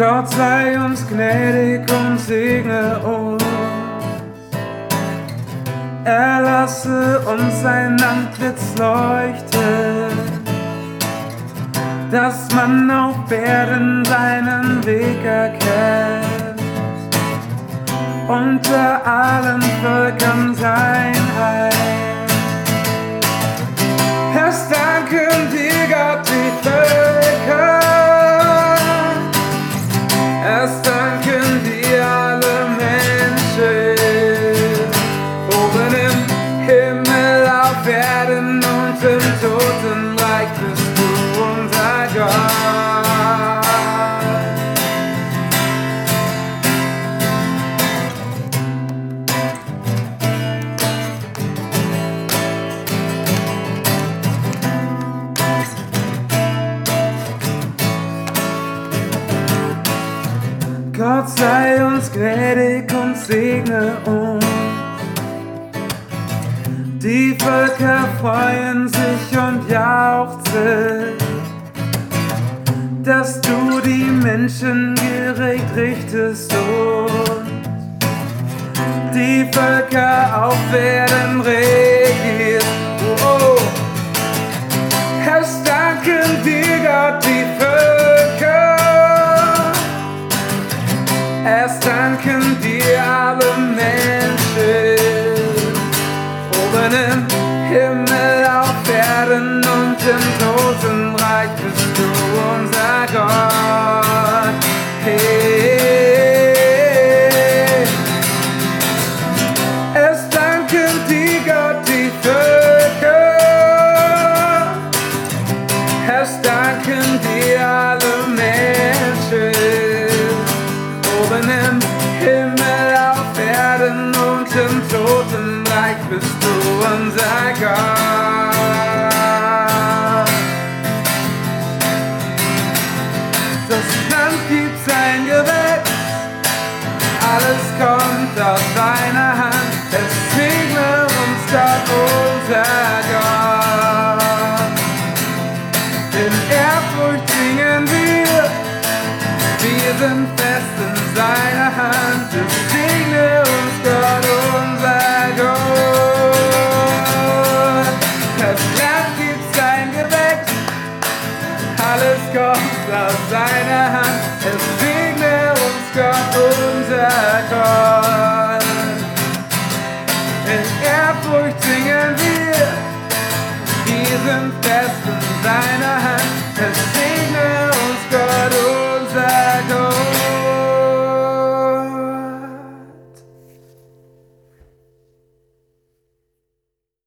Gott sei uns gnädig und segne uns. Erlasse uns sein Antlitz leuchten, dass man auf Erden seinen Weg erkennt. Unter allen Völkern sein Heil. Auf Erden und im Totenreich bist du unser Gott. Gott sei uns gnädig und segne uns. Die Völker freuen sich und jauchzen, dass du die Menschen gerecht richtest und die Völker auf Erden regierst. Und im Totenreich bist du unser Gott. Hey. Erst danken dir Gott die Völker. Erst danken dir alle Menschen. Oben im Himmel, auf Erden und im Totenreich bist du unser Gott. Alles kommt aus deiner Hand. Es segne uns Gott, unser Gott. In Ehrfurcht singen wir, wir sind fest in seiner Hand. Es segne uns Gott, unser Gott. Das Land gibt sein Gewächs, alles kommt aus seiner Hand. Es segne ska untertan. In Ehrfurcht singen wir, wir sind fest in seiner Hand.